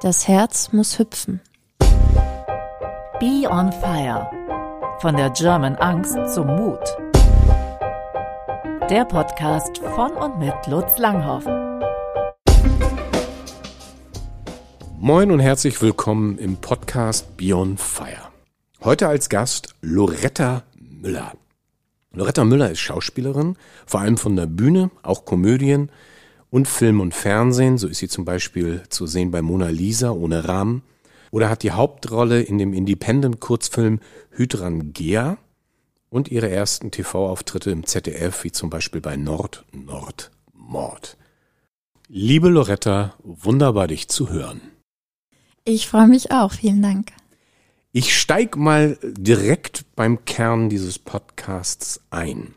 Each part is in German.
Das Herz muss hüpfen. Be on Fire. Von der German Angst zum Mut. Der Podcast von und mit Lutz Langhoff. Moin und herzlich willkommen im Podcast Beyond Fire. Heute als Gast Loretta Müller. Loretta Müller ist Schauspielerin, vor allem von der Bühne, auch Komödien und Film und Fernsehen. So ist sie zum Beispiel zu sehen bei Mona Lisa ohne Rahmen oder hat die Hauptrolle in dem Independent-Kurzfilm Hydrangea und ihre ersten TV-Auftritte im ZDF, wie zum Beispiel bei Nord, Nord, Mord. Liebe Loretta, wunderbar dich zu hören. Ich freue mich auch, vielen Dank. Ich steig mal direkt beim Kern dieses Podcasts ein.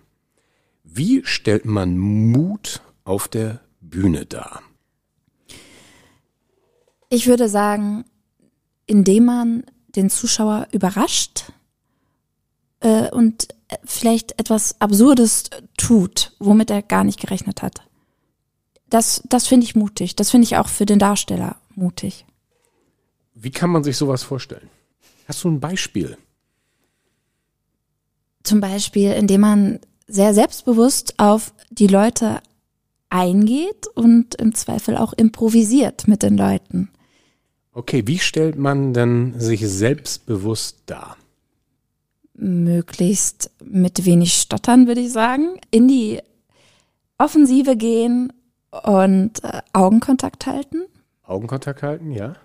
Wie stellt man Mut auf der Bühne dar? Ich würde sagen, indem man den Zuschauer überrascht äh, und vielleicht etwas Absurdes tut, womit er gar nicht gerechnet hat. Das, das finde ich mutig. Das finde ich auch für den Darsteller mutig. Wie kann man sich sowas vorstellen? Hast du ein Beispiel? Zum Beispiel, indem man sehr selbstbewusst auf die Leute eingeht und im Zweifel auch improvisiert mit den Leuten. Okay, wie stellt man denn sich selbstbewusst dar? Möglichst mit wenig Stottern, würde ich sagen. In die Offensive gehen und äh, Augenkontakt halten. Augenkontakt halten, ja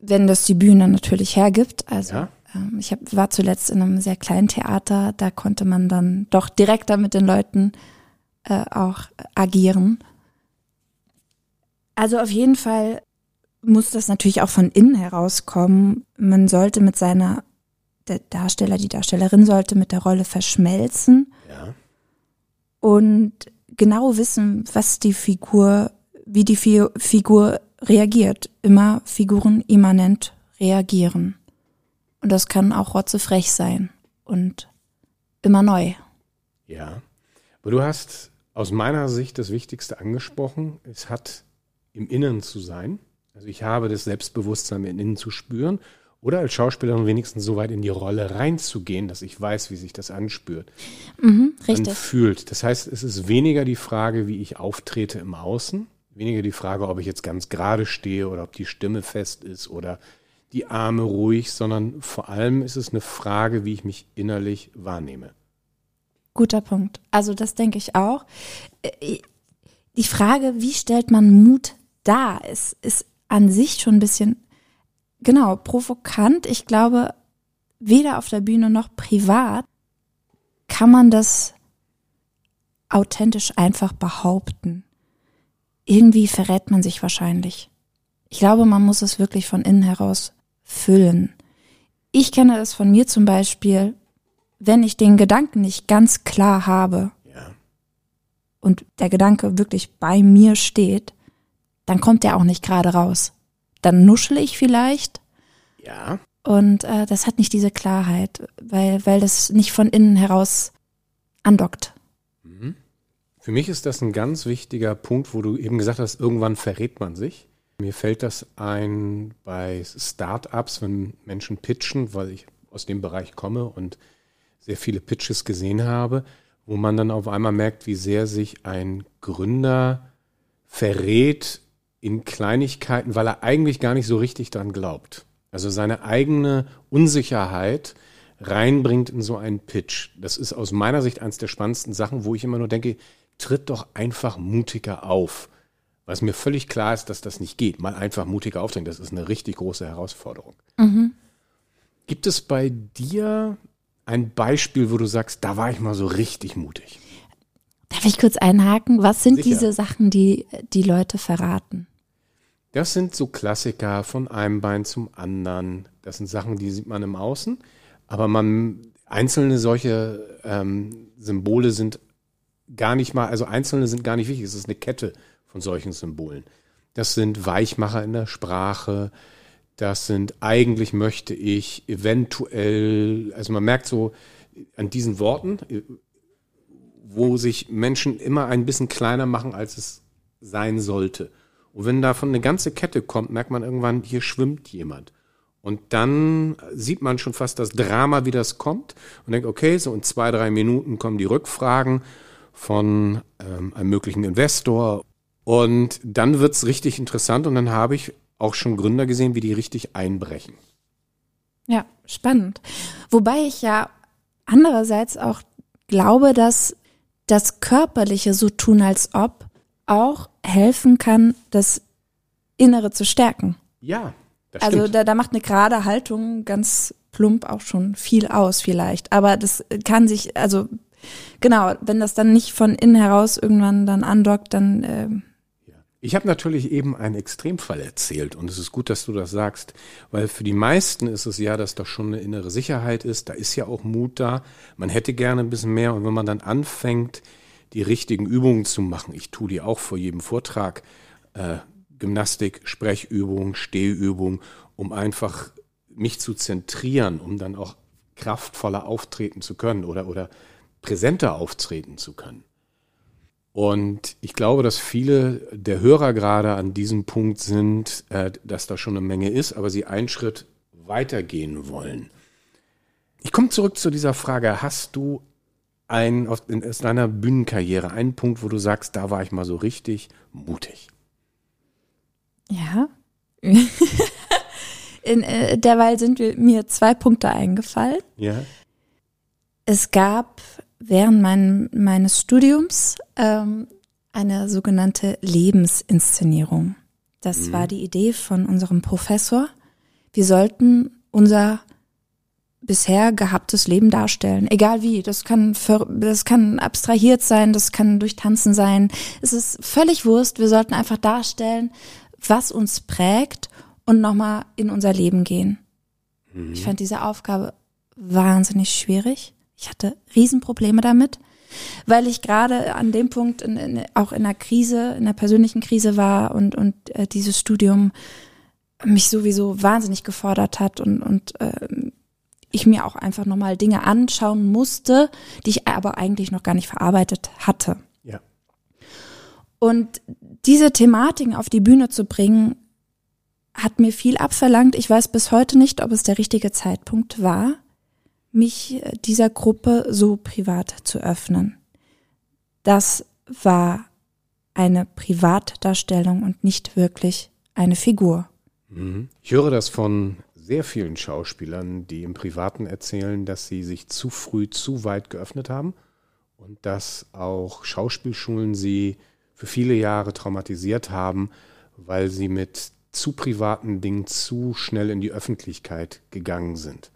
wenn das die Bühne natürlich hergibt. Also ja. ähm, ich hab, war zuletzt in einem sehr kleinen Theater, da konnte man dann doch direkter mit den Leuten äh, auch agieren. Also auf jeden Fall muss das natürlich auch von innen herauskommen. Man sollte mit seiner, der Darsteller, die Darstellerin sollte mit der Rolle verschmelzen. Ja. Und genau wissen, was die Figur, wie die Figur reagiert, immer figurenimmanent reagieren. Und das kann auch rotzefrech sein und immer neu. Ja, aber du hast aus meiner Sicht das Wichtigste angesprochen. Es hat im Inneren zu sein. Also ich habe das Selbstbewusstsein im Innen zu spüren oder als Schauspielerin wenigstens so weit in die Rolle reinzugehen, dass ich weiß, wie sich das anspürt. Mhm, richtig. Anfühlt. Das heißt, es ist weniger die Frage, wie ich auftrete im Außen, weniger die Frage, ob ich jetzt ganz gerade stehe oder ob die Stimme fest ist oder die Arme ruhig, sondern vor allem ist es eine Frage, wie ich mich innerlich wahrnehme. Guter Punkt. Also das denke ich auch. Äh, die Frage, wie stellt man Mut dar, ist, ist an sich schon ein bisschen, genau, provokant. Ich glaube, weder auf der Bühne noch privat kann man das authentisch einfach behaupten irgendwie verrät man sich wahrscheinlich. Ich glaube, man muss es wirklich von innen heraus füllen. Ich kenne es von mir zum Beispiel, wenn ich den Gedanken nicht ganz klar habe ja. und der Gedanke wirklich bei mir steht, dann kommt der auch nicht gerade raus. Dann nuschle ich vielleicht. Ja. Und äh, das hat nicht diese Klarheit, weil, weil das nicht von innen heraus andockt. Für mich ist das ein ganz wichtiger Punkt, wo du eben gesagt hast, irgendwann verrät man sich. Mir fällt das ein bei Startups, wenn Menschen pitchen, weil ich aus dem Bereich komme und sehr viele Pitches gesehen habe, wo man dann auf einmal merkt, wie sehr sich ein Gründer verrät in Kleinigkeiten, weil er eigentlich gar nicht so richtig dran glaubt. Also seine eigene Unsicherheit reinbringt in so einen Pitch. Das ist aus meiner Sicht eines der spannendsten Sachen, wo ich immer nur denke, tritt doch einfach mutiger auf. Was mir völlig klar ist, dass das nicht geht. Mal einfach mutiger auftreten, das ist eine richtig große Herausforderung. Mhm. Gibt es bei dir ein Beispiel, wo du sagst, da war ich mal so richtig mutig? Darf ich kurz einhaken? Was sind Sicher. diese Sachen, die die Leute verraten? Das sind so Klassiker von einem Bein zum anderen. Das sind Sachen, die sieht man im Außen. Aber man, einzelne solche ähm, Symbole sind gar nicht mal, also einzelne sind gar nicht wichtig, es ist eine Kette von solchen Symbolen. Das sind Weichmacher in der Sprache, das sind eigentlich möchte ich eventuell, also man merkt so an diesen Worten, wo sich Menschen immer ein bisschen kleiner machen, als es sein sollte, Und wenn davon eine ganze Kette kommt, merkt man irgendwann, hier schwimmt jemand. Und dann sieht man schon fast das Drama, wie das kommt und denkt, okay, so in zwei, drei Minuten kommen die Rückfragen von ähm, einem möglichen Investor. Und dann wird's richtig interessant und dann habe ich auch schon Gründer gesehen, wie die richtig einbrechen. Ja, spannend. Wobei ich ja andererseits auch glaube, dass das Körperliche so tun als ob auch helfen kann, das Innere zu stärken. Ja, das Also stimmt. da, da macht eine gerade Haltung ganz plump auch schon viel aus vielleicht. Aber das kann sich, also genau, wenn das dann nicht von innen heraus irgendwann dann andockt, dann ähm, Ich habe natürlich eben einen Extremfall erzählt und es ist gut, dass du das sagst, weil für die meisten ist es ja, dass da schon eine innere Sicherheit ist, da ist ja auch Mut da, man hätte gerne ein bisschen mehr und wenn man dann anfängt, die richtigen Übungen zu machen, ich tue die auch vor jedem Vortrag, äh, Gymnastik, Sprechübung, Stehübung, um einfach mich zu zentrieren, um dann auch kraftvoller auftreten zu können oder, oder präsenter auftreten zu können. Und ich glaube, dass viele der Hörer gerade an diesem Punkt sind, äh, dass da schon eine Menge ist, aber sie einen Schritt weitergehen wollen. Ich komme zurück zu dieser Frage. Hast du ein, aus deiner Bühnenkarriere einen Punkt, wo du sagst, da war ich mal so richtig mutig? ja. In, äh, derweil sind mir zwei Punkte eingefallen. Ja. Es gab während mein, meines Studiums ähm, eine sogenannte Lebensinszenierung. Das war die Idee von unserem Professor. Wir sollten unser bisher gehabtes Leben darstellen, egal wie. Das kann ver- das kann abstrahiert sein, das kann durch Tanzen sein. Es ist völlig Wurst. Wir sollten einfach darstellen, was uns prägt und nochmal in unser Leben gehen. Ich fand diese Aufgabe wahnsinnig schwierig. Ich hatte Riesenprobleme damit, weil ich gerade an dem Punkt in, in, auch in einer Krise, in einer persönlichen Krise war und, und äh, dieses Studium mich sowieso wahnsinnig gefordert hat und, und ähm, ich mir auch einfach nochmal Dinge anschauen musste, die ich aber eigentlich noch gar nicht verarbeitet hatte. Ja. Und diese Thematiken auf die Bühne zu bringen, hat mir viel abverlangt. Ich weiß bis heute nicht, ob es der richtige Zeitpunkt war, mich äh, dieser Gruppe so privat zu öffnen. Das war eine Privatdarstellung und nicht wirklich eine Figur. Mhm. Ich höre das von sehr vielen Schauspielern, die im Privaten erzählen, dass sie sich zu früh zu weit geöffnet haben und dass auch Schauspielschulen sie für viele Jahre traumatisiert haben, weil sie mit zu privaten Dingen zu schnell in die Öffentlichkeit gegangen sind.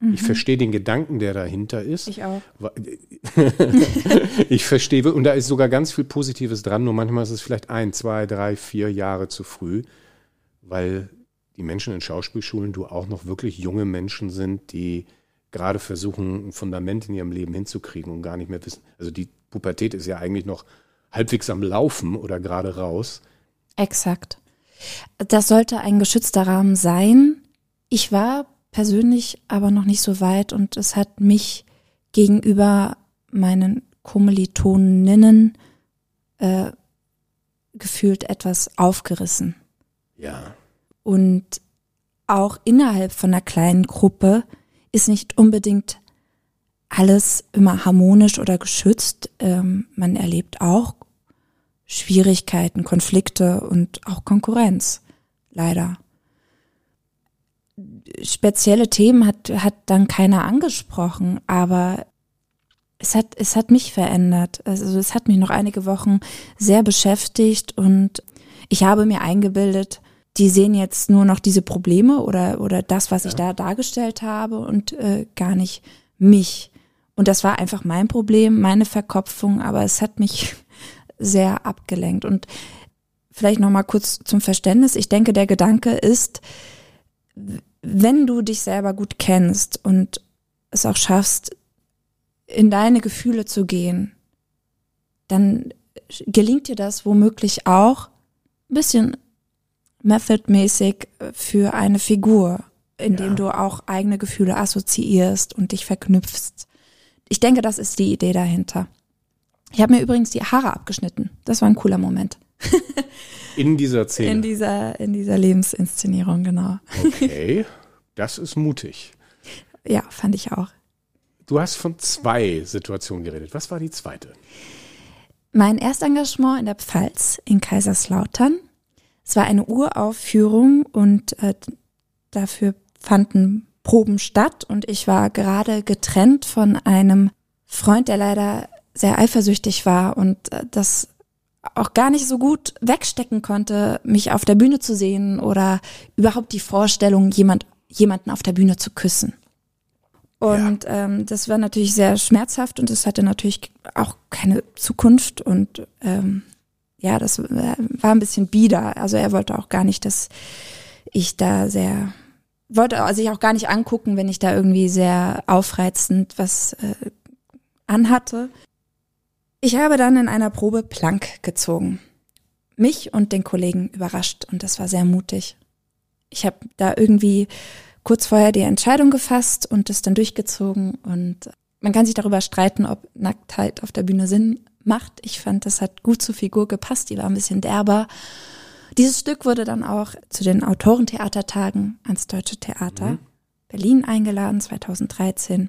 Ich verstehe den Gedanken, der dahinter ist. Ich auch. Ich verstehe, und da ist sogar ganz viel Positives dran, nur manchmal ist es vielleicht ein, zwei, drei, vier Jahre zu früh, weil die Menschen in Schauspielschulen, du auch noch wirklich junge Menschen sind, die gerade versuchen, ein Fundament in ihrem Leben hinzukriegen und gar nicht mehr wissen. Also die Pubertät ist ja eigentlich noch halbwegs am Laufen oder gerade raus. Exakt. Das sollte ein geschützter Rahmen sein. Ich war persönlich aber noch nicht so weit und es hat mich gegenüber meinen Kommilitoninnen äh, gefühlt etwas aufgerissen. Ja. Und auch innerhalb von einer kleinen Gruppe ist nicht unbedingt alles immer harmonisch oder geschützt. Ähm, man erlebt auch Schwierigkeiten, Konflikte und auch Konkurrenz. Leider. Spezielle Themen hat, hat dann keiner angesprochen, aber es hat, es hat mich verändert. Also es hat mich noch einige Wochen sehr beschäftigt und ich habe mir eingebildet, die sehen jetzt nur noch diese Probleme oder, oder das, was ich da dargestellt habe und äh, gar nicht mich. Und das war einfach mein Problem, meine Verkopfung, aber es hat mich sehr abgelenkt. Und vielleicht noch mal kurz zum Verständnis. Ich denke, der Gedanke ist, wenn du dich selber gut kennst und es auch schaffst, in deine Gefühle zu gehen, dann gelingt dir das womöglich auch ein bisschen methodmäßig für eine Figur, indem Ja. du auch eigene Gefühle assoziierst und dich verknüpfst. Ich denke, das ist die Idee dahinter. Ich habe mir übrigens die Haare abgeschnitten. Das war ein cooler Moment. In dieser Szene. In dieser, in dieser Lebensinszenierung, genau. Okay, das ist mutig. Ja, fand ich auch. Du hast von zwei Situationen geredet. Was war die zweite? Mein Erstengagement in der Pfalz in Kaiserslautern. Es war eine Uraufführung und äh, dafür fanden Proben statt und ich war gerade getrennt von einem Freund, der leider sehr eifersüchtig war und äh, das auch gar nicht so gut wegstecken konnte, mich auf der Bühne zu sehen oder überhaupt die Vorstellung, jemand, jemanden auf der Bühne zu küssen. Und ja. ähm, das war natürlich sehr schmerzhaft und es hatte natürlich auch keine Zukunft und ähm, ja, das war ein bisschen bieder. Also er wollte auch gar nicht, dass ich da sehr wollte sich auch gar nicht angucken, wenn ich da irgendwie sehr aufreizend was äh, anhatte. Ich habe dann in einer Probe Plank gezogen. Mich und den Kollegen überrascht und das war sehr mutig. Ich habe da irgendwie kurz vorher die Entscheidung gefasst und das dann durchgezogen und man kann sich darüber streiten, ob Nacktheit auf der Bühne Sinn macht. Ich fand, das hat gut zur Figur gepasst, die war ein bisschen derber. Dieses Stück wurde dann auch zu den Autorentheatertagen ans Deutsche Theater mhm. Berlin eingeladen, 2013.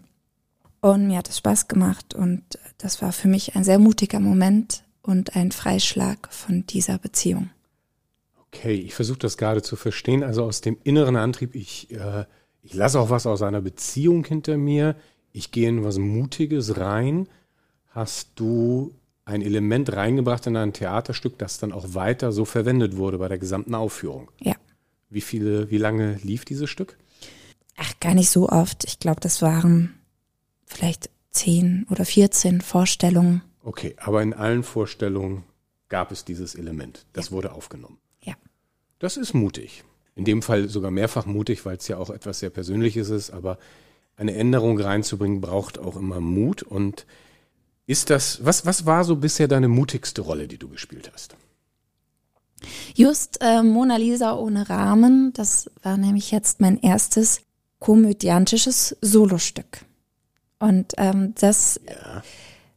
Und mir hat es Spaß gemacht und das war für mich ein sehr mutiger Moment und ein Freischlag von dieser Beziehung. Okay, ich versuche das gerade zu verstehen. Also aus dem inneren Antrieb, ich, äh, ich lasse auch was aus einer Beziehung hinter mir, ich gehe in was Mutiges rein. Hast du ein Element reingebracht in ein Theaterstück, das dann auch weiter so verwendet wurde bei der gesamten Aufführung? Ja. Wie viele, wie lange lief dieses Stück? Ach, gar nicht so oft. Ich glaube, das waren vielleicht zehn oder 14 Vorstellungen. Okay, aber in allen Vorstellungen gab es dieses Element. Das ja. wurde aufgenommen. Das ist mutig. In dem Fall sogar mehrfach mutig, weil es ja auch etwas sehr Persönliches ist, aber eine Änderung reinzubringen braucht auch immer Mut. Und ist das, was, was war so bisher deine mutigste Rolle, die du gespielt hast? Just äh, Mona Lisa ohne Rahmen, das war nämlich jetzt mein erstes komödiantisches Solostück. Und ähm, das, ja.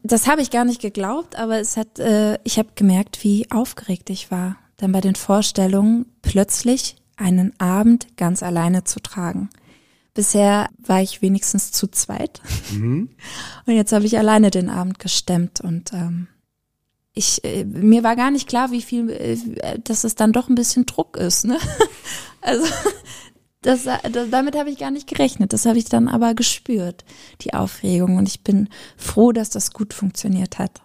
das habe ich gar nicht geglaubt, aber es hat, äh, ich habe gemerkt, wie aufgeregt ich war, dann bei den Vorstellungen plötzlich einen Abend ganz alleine zu tragen. Bisher war ich wenigstens zu zweit. Mhm. Und jetzt habe ich alleine den Abend gestemmt und ähm, ich, äh, mir war gar nicht klar, wie viel, äh, dass es dann doch ein bisschen Druck ist. Ne? Also das, das, damit habe ich gar nicht gerechnet. Das habe ich dann aber gespürt, die Aufregung. Und ich bin froh, dass das gut funktioniert hat.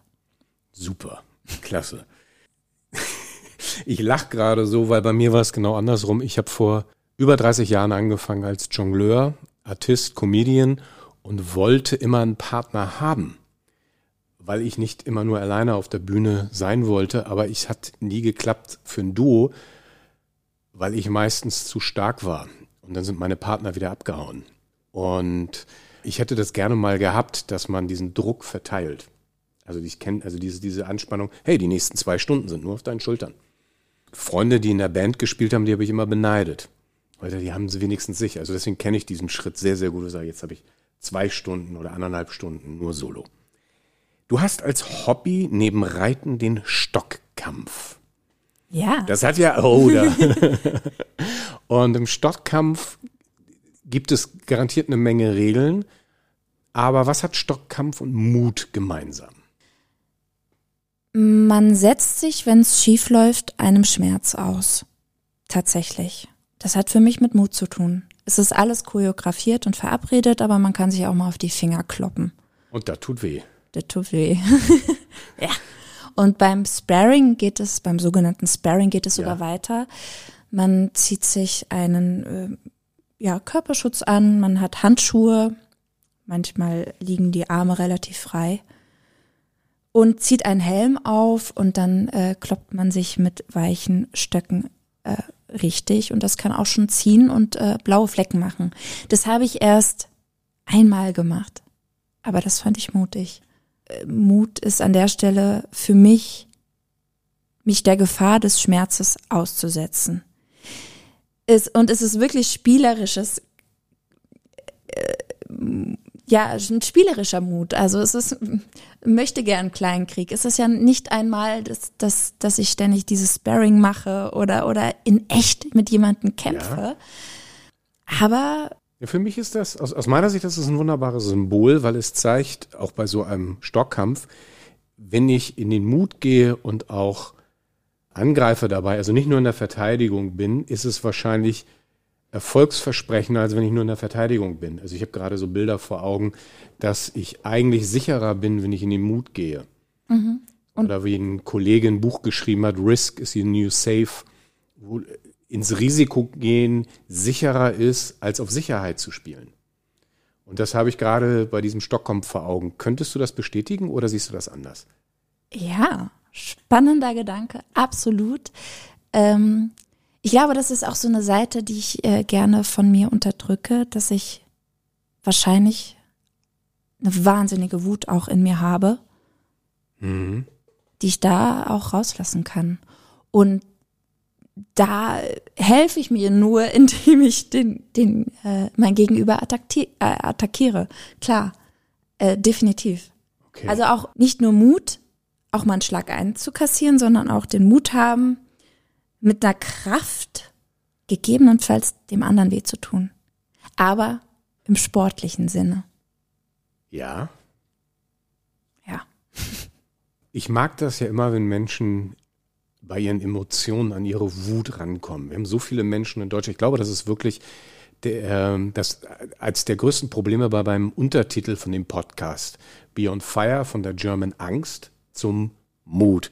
Super, klasse. Ich lache gerade so, weil bei mir war es genau andersrum. Ich habe vor über 30 Jahren angefangen als Jongleur, Artist, Comedian und wollte immer einen Partner haben, weil ich nicht immer nur alleine auf der Bühne sein wollte. Aber es hat nie geklappt für ein Duo, weil ich meistens zu stark war. Und dann sind meine Partner wieder abgehauen. Und ich hätte das gerne mal gehabt, dass man diesen Druck verteilt. Also ich kenne, also diese, diese Anspannung, hey, die nächsten zwei Stunden sind nur auf deinen Schultern. Freunde, die in der Band gespielt haben, die habe ich immer beneidet. Weil die haben sie wenigstens sich. Also deswegen kenne ich diesen Schritt sehr, sehr gut. Ich sage, jetzt habe ich zwei Stunden oder anderthalb Stunden nur Solo. Du hast als Hobby neben Reiten den Stockkampf. Ja. Das hat ja, oh, da. Und im Stockkampf gibt es garantiert eine Menge Regeln. Aber was hat Stockkampf und Mut gemeinsam? Man setzt sich, wenn es schief läuft, einem Schmerz aus. Tatsächlich. Das hat für mich mit Mut zu tun. Es ist alles choreografiert und verabredet, aber man kann sich auch mal auf die Finger kloppen. Und das tut weh. Das tut weh. ja. Und beim Sparring geht es, beim sogenannten Sparring geht es ja. sogar weiter. Man zieht sich einen äh, ja, Körperschutz an, man hat Handschuhe, manchmal liegen die Arme relativ frei und zieht einen Helm auf und dann äh, kloppt man sich mit weichen Stöcken äh, richtig und das kann auch schon ziehen und äh, blaue Flecken machen. Das habe ich erst einmal gemacht, aber das fand ich mutig. Äh, Mut ist an der Stelle für mich, mich der Gefahr des Schmerzes auszusetzen ist, und es ist wirklich spielerisches, äh, ja, ein spielerischer Mut. Also es ist, möchte gern Kleinkrieg. Es ist ja nicht einmal, dass, dass, dass ich ständig dieses Sparring mache oder, oder in echt mit jemandem kämpfe. Ja. Aber ja, für mich ist das, aus, aus meiner Sicht, das ist ein wunderbares Symbol, weil es zeigt, auch bei so einem Stockkampf, wenn ich in den Mut gehe und auch angreife dabei, also nicht nur in der Verteidigung bin, ist es wahrscheinlich erfolgsversprechender, als wenn ich nur in der Verteidigung bin. Also ich habe gerade so Bilder vor Augen, dass ich eigentlich sicherer bin, wenn ich in den Mut gehe. Mhm. Oder wie ein Kollege ein Buch geschrieben hat, Risk is your new safe, wo ins Risiko gehen sicherer ist, als auf Sicherheit zu spielen. Und das habe ich gerade bei diesem Stockkampf vor Augen. Könntest du das bestätigen oder siehst du das anders? Ja, spannender Gedanke, absolut. Ähm, ich glaube, das ist auch so eine Seite, die ich äh, gerne von mir unterdrücke, dass ich wahrscheinlich eine wahnsinnige Wut auch in mir habe, mhm. die ich da auch rauslassen kann. Und da helfe ich mir nur, indem ich den, den äh, mein Gegenüber äh, attackiere. Klar, äh, definitiv. Okay. Also auch nicht nur Mut, auch mal einen Schlag einzukassieren, sondern auch den Mut haben, mit einer Kraft gegebenenfalls dem anderen weh zu tun. Aber im sportlichen Sinne. Ja. Ja. Ich mag das ja immer, wenn Menschen bei ihren Emotionen an ihre Wut rankommen. Wir haben so viele Menschen in Deutschland. Ich glaube, das ist wirklich der, ähm, das als der größten Probleme bei beim Untertitel von dem Podcast Beyond Fire von der German Angst zum Mut.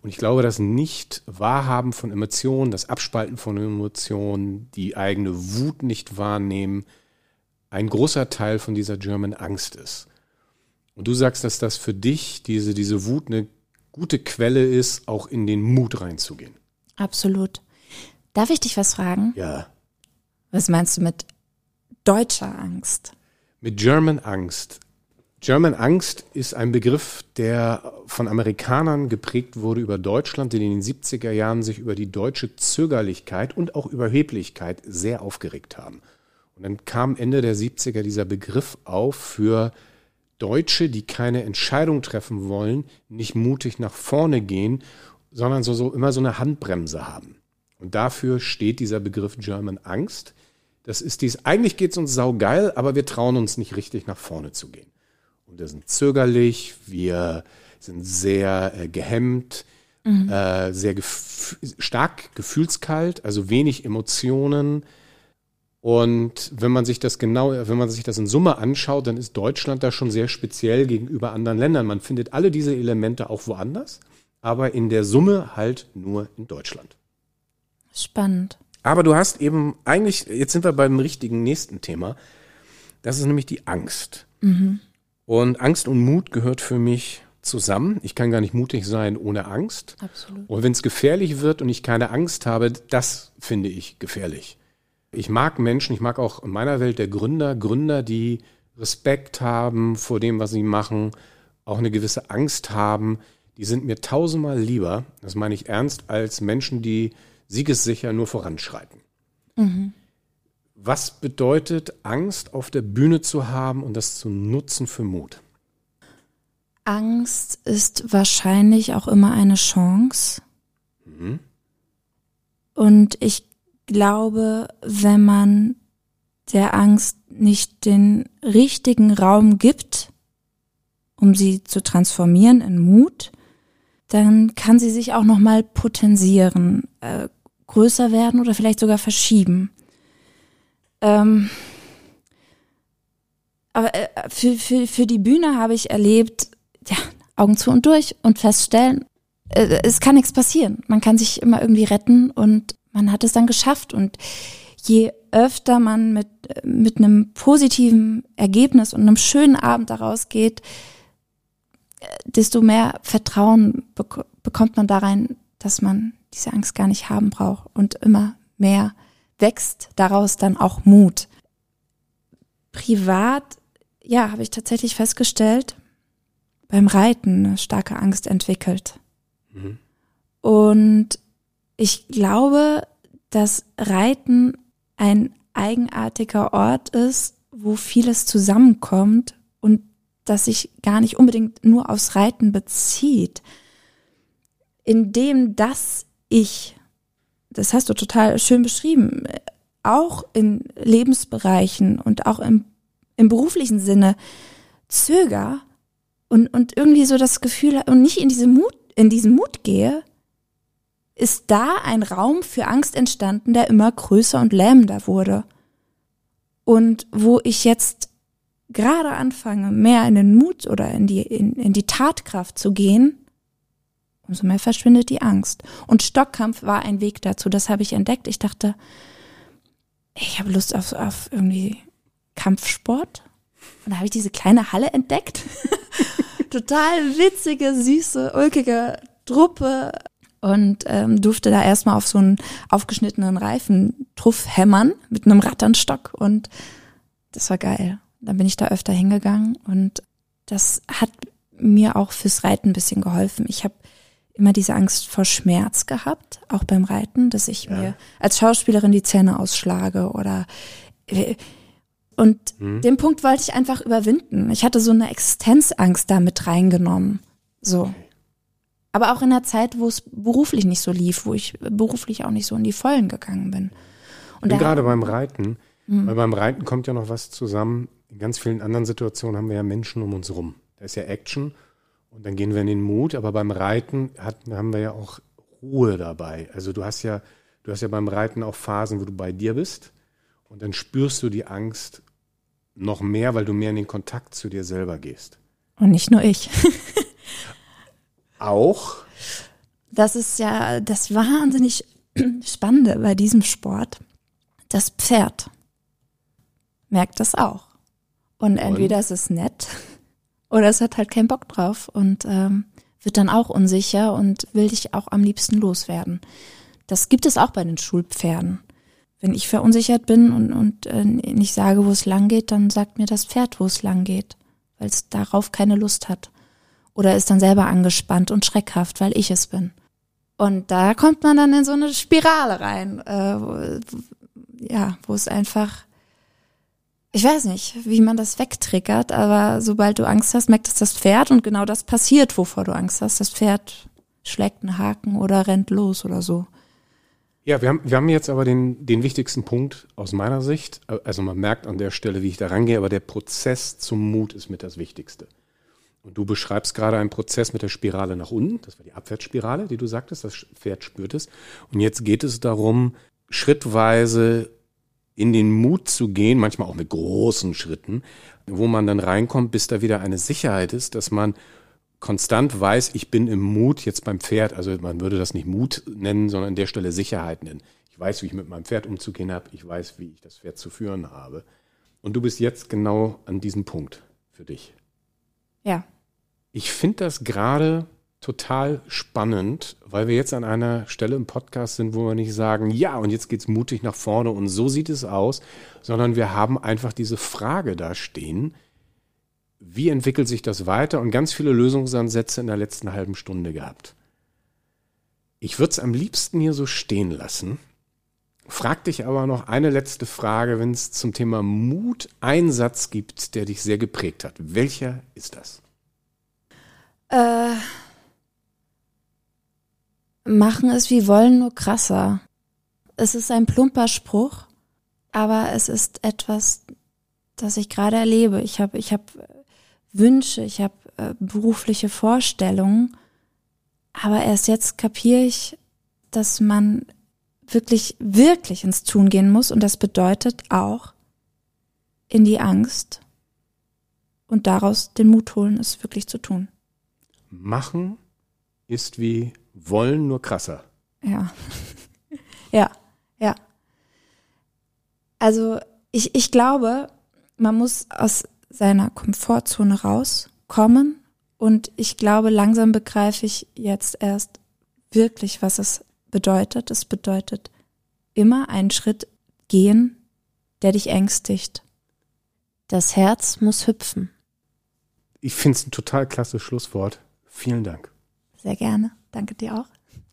Und ich glaube, das nicht Wahrhaben von Emotionen, das Abspalten von Emotionen, die eigene Wut nicht wahrnehmen, ein großer Teil von dieser German Angst ist. Und du sagst, dass das für dich, diese, diese Wut, eine gute Quelle ist, auch in den Mut reinzugehen. Absolut. Darf ich dich was fragen? Ja. Was meinst du mit deutscher Angst? Mit German Angst. German Angst ist ein Begriff, der von Amerikanern geprägt wurde über Deutschland, die in den 70er Jahren sich über die deutsche Zögerlichkeit und auch Überheblichkeit sehr aufgeregt haben. Und dann kam Ende der 70er dieser Begriff auf für Deutsche, die keine Entscheidung treffen wollen, nicht mutig nach vorne gehen, sondern so, so immer so eine Handbremse haben. Und dafür steht dieser Begriff German Angst. Das ist dies, eigentlich geht es uns saugeil, aber wir trauen uns nicht richtig nach vorne zu gehen. Und wir sind zögerlich, wir sind sehr äh, gehemmt, mhm. äh, sehr gef stark gefühlskalt, also wenig Emotionen. Und wenn man sich das genau, wenn man sich das in Summe anschaut, dann ist Deutschland da schon sehr speziell gegenüber anderen Ländern. Man findet alle diese Elemente auch woanders, aber in der Summe halt nur in Deutschland. Spannend. Aber du hast eben eigentlich, jetzt sind wir beim richtigen nächsten Thema. Das ist nämlich die Angst. Mhm. Und Angst und Mut gehört für mich zusammen. Ich kann gar nicht mutig sein ohne Angst. Absolut. Und wenn es gefährlich wird und ich keine Angst habe, das finde ich gefährlich. Ich mag Menschen, ich mag auch in meiner Welt der Gründer, Gründer, die Respekt haben vor dem, was sie machen, auch eine gewisse Angst haben. Die sind mir tausendmal lieber, das meine ich ernst, als Menschen, die siegessicher nur voranschreiten. Mhm. Was bedeutet Angst auf der Bühne zu haben und das zu nutzen für Mut? Angst ist wahrscheinlich auch immer eine Chance. Mhm. Und ich glaube, wenn man der Angst nicht den richtigen Raum gibt, um sie zu transformieren in Mut, dann kann sie sich auch noch mal potenzieren, äh, größer werden oder vielleicht sogar verschieben. Ähm, aber äh, für, für, für die Bühne habe ich erlebt, ja, Augen zu und durch und feststellen, äh, es kann nichts passieren. Man kann sich immer irgendwie retten und man hat es dann geschafft. Und je öfter man mit, mit einem positiven Ergebnis und einem schönen Abend daraus geht, äh, desto mehr Vertrauen bek bekommt man da rein, dass man diese Angst gar nicht haben braucht und immer mehr wächst daraus dann auch Mut. Privat, ja, habe ich tatsächlich festgestellt, beim Reiten eine starke Angst entwickelt. Mhm. Und ich glaube, dass Reiten ein eigenartiger Ort ist, wo vieles zusammenkommt, das sich gar nicht unbedingt nur aufs Reiten bezieht, indem dass ich, das hast du total schön beschrieben, auch in Lebensbereichen und auch im, im beruflichen Sinne zöger und, und irgendwie so das Gefühl und nicht in diese Mut, in diesen Mut gehe, ist da ein Raum für Angst entstanden, der immer größer und lähmender wurde. Und wo ich jetzt gerade anfange, mehr in den Mut oder in die, in, in die Tatkraft zu gehen, umso mehr verschwindet die Angst. Und Stockkampf war ein Weg dazu, das habe ich entdeckt. Ich dachte, ich habe Lust auf, auf irgendwie Kampfsport. Und da habe ich diese kleine Halle entdeckt. Total witzige, süße, ulkige Truppe. Und ähm, durfte da erstmal auf so einen aufgeschnittenen Reifen truff hämmern mit einem Ratternstock. Und das war geil. Dann bin ich da öfter hingegangen und das hat mir auch fürs Reiten ein bisschen geholfen. Ich habe immer diese Angst vor Schmerz gehabt, auch beim Reiten, dass ich ja. mir als Schauspielerin die Zähne ausschlage oder äh, und hm. den Punkt wollte ich einfach überwinden. Ich hatte so eine Existenzangst da mit reingenommen. So. Aber auch in der Zeit, wo es beruflich nicht so lief, wo ich beruflich auch nicht so in die Vollen gegangen bin. Und gerade beim Reiten, hm. weil beim Reiten kommt ja noch was zusammen. In ganz vielen anderen Situationen haben wir ja Menschen um uns rum. Da ist ja Action und dann gehen wir in den Mut, aber beim Reiten hat, haben wir ja auch Ruhe dabei. Also du hast ja, du hast ja beim Reiten auch Phasen, wo du bei dir bist und dann spürst du die Angst noch mehr, weil du mehr in den Kontakt zu dir selber gehst. Und nicht nur ich. auch. Das ist ja das wahnsinnig Spannende bei diesem Sport. Das Pferd merkt das auch. Und entweder und? ist es nett oder es hat halt keinen Bock drauf und ähm, wird dann auch unsicher und will dich auch am liebsten loswerden. Das gibt es auch bei den Schulpferden. Wenn ich verunsichert bin und, und äh, nicht sage, wo es lang geht, dann sagt mir das Pferd, wo es lang geht, weil es darauf keine Lust hat. Oder ist dann selber angespannt und schreckhaft, weil ich es bin. Und da kommt man dann in so eine Spirale rein, äh, wo, ja, wo es einfach ich weiß nicht, wie man das wegtriggert, aber sobald du Angst hast, merkt es das Pferd und genau das passiert, wovor du Angst hast. Das Pferd schlägt einen Haken oder rennt los oder so. Ja, wir haben, wir haben jetzt aber den, den wichtigsten Punkt aus meiner Sicht. Also man merkt an der Stelle, wie ich da rangehe, aber der Prozess zum Mut ist mit das Wichtigste. Und du beschreibst gerade einen Prozess mit der Spirale nach unten. Das war die Abwärtsspirale, die du sagtest, das Pferd spürt es. Und jetzt geht es darum, schrittweise in den Mut zu gehen, manchmal auch mit großen Schritten, wo man dann reinkommt, bis da wieder eine Sicherheit ist, dass man konstant weiß, ich bin im Mut jetzt beim Pferd. Also man würde das nicht Mut nennen, sondern an der Stelle Sicherheit nennen. Ich weiß, wie ich mit meinem Pferd umzugehen habe. Ich weiß, wie ich das Pferd zu führen habe. Und du bist jetzt genau an diesem Punkt für dich. Ja. Ich finde das gerade total spannend, weil wir jetzt an einer Stelle im Podcast sind, wo wir nicht sagen, ja, und jetzt geht's mutig nach vorne und so sieht es aus, sondern wir haben einfach diese Frage da stehen, wie entwickelt sich das weiter und ganz viele Lösungsansätze in der letzten halben Stunde gehabt. Ich würde es am liebsten hier so stehen lassen. Frag dich aber noch eine letzte Frage, wenn es zum Thema Mut einen Satz gibt, der dich sehr geprägt hat. Welcher ist das? Äh machen es wie wollen, nur krasser. Es ist ein plumper Spruch, aber es ist etwas, das ich gerade erlebe. Ich habe ich hab Wünsche, ich habe äh, berufliche Vorstellungen, aber erst jetzt kapiere ich, dass man wirklich, wirklich ins Tun gehen muss und das bedeutet auch in die Angst und daraus den Mut holen, es wirklich zu tun. Machen ist wie wollen, nur krasser. Ja. ja, ja. Also ich, ich glaube, man muss aus seiner Komfortzone rauskommen und ich glaube, langsam begreife ich jetzt erst wirklich, was es bedeutet. Es bedeutet immer einen Schritt gehen, der dich ängstigt. Das Herz muss hüpfen. Ich finde es ein total klasse Schlusswort. Vielen Dank. Sehr gerne. Danke dir auch.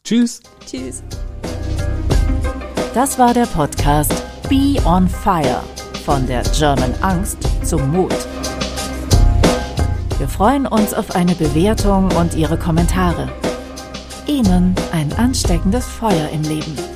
Tschüss. Tschüss. Das war der Podcast Be on Fire von der German Angst zum Mut. Wir freuen uns auf eine Bewertung und Ihre Kommentare. Ihnen ein ansteckendes Feuer im Leben.